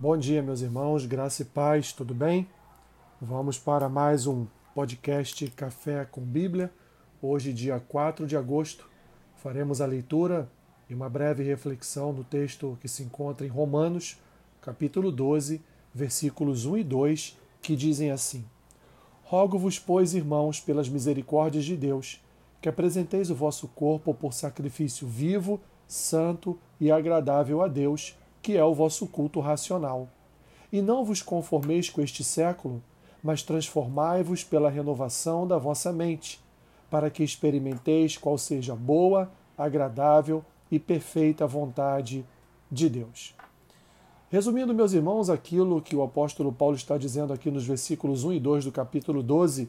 Bom dia, meus irmãos, graça e paz, tudo bem? Vamos para mais um podcast Café com Bíblia. Hoje, dia 4 de agosto, faremos a leitura e uma breve reflexão no texto que se encontra em Romanos, capítulo 12, versículos 1 e 2, que dizem assim: Rogo-vos, pois, irmãos, pelas misericórdias de Deus, que apresenteis o vosso corpo por sacrifício vivo, santo e agradável a Deus, que é o vosso culto racional. E não vos conformeis com este século, mas transformai-vos pela renovação da vossa mente, para que experimenteis qual seja boa, agradável e perfeita vontade de Deus. Resumindo, meus irmãos, aquilo que o apóstolo Paulo está dizendo aqui nos versículos 1 e 2 do capítulo 12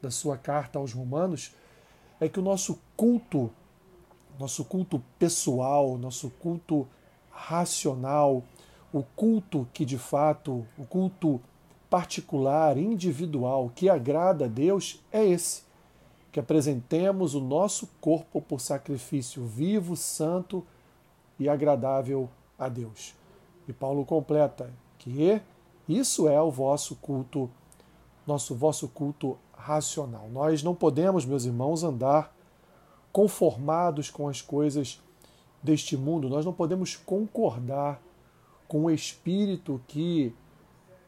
da sua carta aos Romanos, é que o nosso culto, nosso culto pessoal, nosso culto racional, o culto que de fato, o culto particular, individual, que agrada a Deus, é esse: que apresentemos o nosso corpo por sacrifício vivo, santo e agradável a Deus. E Paulo completa que isso é o vosso culto, nosso vosso culto racional. Nós não podemos, meus irmãos, andar conformados com as coisas deste mundo. Nós não podemos concordar com o espírito que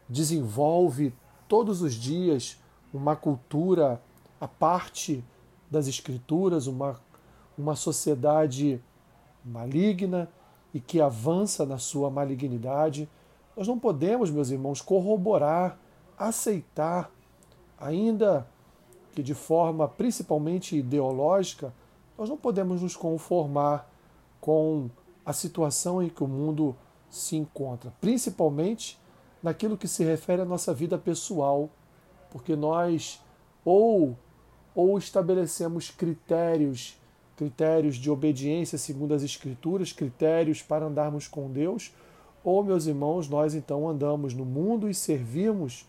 desenvolve todos os dias uma cultura a parte das escrituras, uma, uma sociedade maligna e que avança na sua malignidade. Nós não podemos, meus irmãos, corroborar, aceitar, ainda que de forma principalmente ideológica, nós não podemos nos conformar com a situação em que o mundo se encontra, principalmente naquilo que se refere à nossa vida pessoal, porque nós ou ou estabelecemos critérios critérios de obediência segundo as Escrituras, critérios para andarmos com Deus, ou, meus irmãos, nós então andamos no mundo e servimos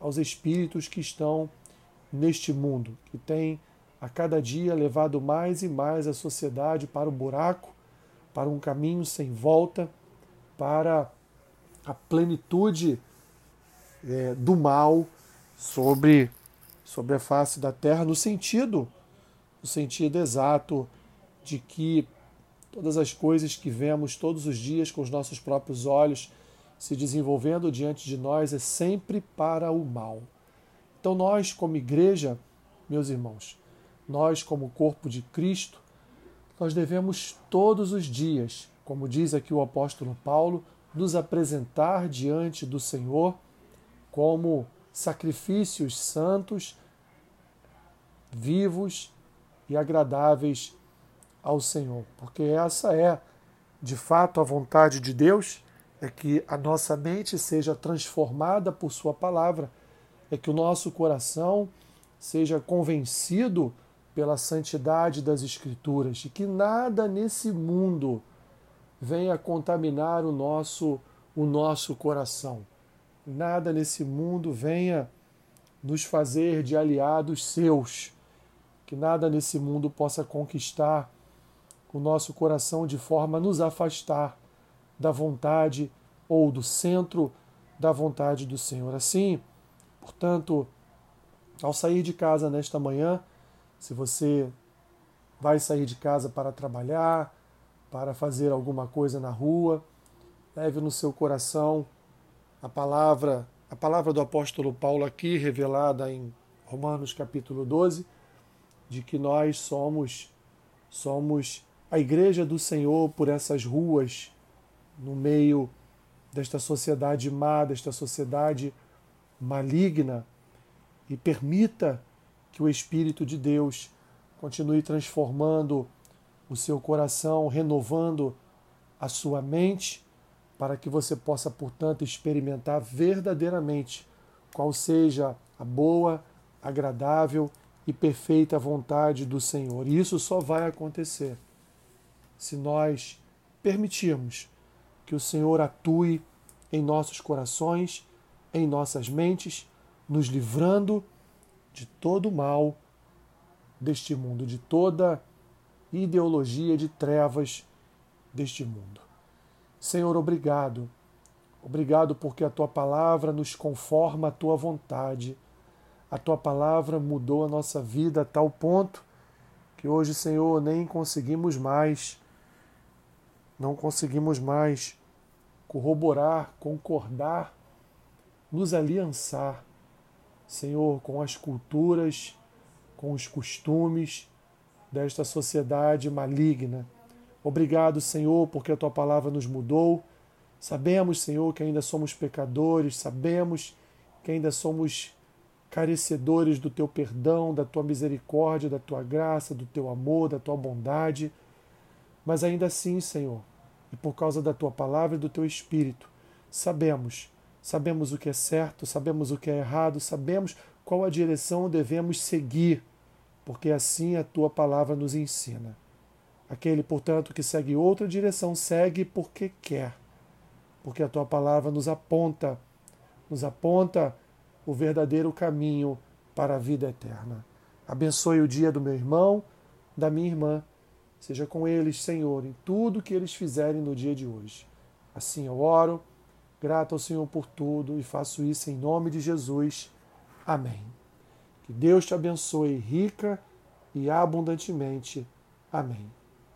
aos espíritos que estão neste mundo, que tem a cada dia levado mais e mais a sociedade para o buraco, para um caminho sem volta, para a plenitude é, do mal sobre, sobre a face da terra, no sentido no sentido exato de que todas as coisas que vemos todos os dias com os nossos próprios olhos se desenvolvendo diante de nós é sempre para o mal. Então, nós, como igreja, meus irmãos, nós, como corpo de Cristo, nós devemos todos os dias, como diz aqui o apóstolo Paulo, nos apresentar diante do Senhor como sacrifícios santos, vivos e agradáveis ao Senhor, porque essa é, de fato, a vontade de Deus, é que a nossa mente seja transformada por Sua palavra, é que o nosso coração seja convencido pela santidade das Escrituras e que nada nesse mundo venha contaminar o nosso, o nosso coração. Nada nesse mundo venha nos fazer de aliados seus que nada nesse mundo possa conquistar o nosso coração de forma a nos afastar da vontade ou do centro da vontade do Senhor. Assim, portanto, ao sair de casa nesta manhã, se você vai sair de casa para trabalhar, para fazer alguma coisa na rua, leve no seu coração a palavra, a palavra do apóstolo Paulo aqui revelada em Romanos capítulo 12 de que nós somos somos a igreja do Senhor por essas ruas no meio desta sociedade má, desta sociedade maligna e permita que o espírito de Deus continue transformando o seu coração, renovando a sua mente, para que você possa, portanto, experimentar verdadeiramente qual seja a boa, agradável e perfeita vontade do Senhor. E isso só vai acontecer se nós permitirmos que o Senhor atue em nossos corações, em nossas mentes, nos livrando de todo o mal deste mundo, de toda ideologia de trevas deste mundo. Senhor, obrigado, Obrigado porque a tua palavra nos conforma à tua vontade. A tua palavra mudou a nossa vida a tal ponto que hoje, Senhor, nem conseguimos mais, não conseguimos mais corroborar, concordar, nos aliançar, Senhor, com as culturas, com os costumes desta sociedade maligna. Obrigado, Senhor, porque a tua palavra nos mudou. Sabemos, Senhor, que ainda somos pecadores, sabemos que ainda somos carecedores do teu perdão, da tua misericórdia, da tua graça, do teu amor, da tua bondade. Mas ainda assim, Senhor, e por causa da tua palavra e do teu espírito, sabemos, sabemos o que é certo, sabemos o que é errado, sabemos qual a direção devemos seguir, porque assim a tua palavra nos ensina. Aquele, portanto, que segue outra direção, segue porque quer, porque a tua palavra nos aponta, nos aponta o verdadeiro caminho para a vida eterna. Abençoe o dia do meu irmão, da minha irmã. Seja com eles, Senhor, em tudo que eles fizerem no dia de hoje. Assim eu oro, grato ao Senhor por tudo e faço isso em nome de Jesus. Amém. Que Deus te abençoe rica e abundantemente. Amém.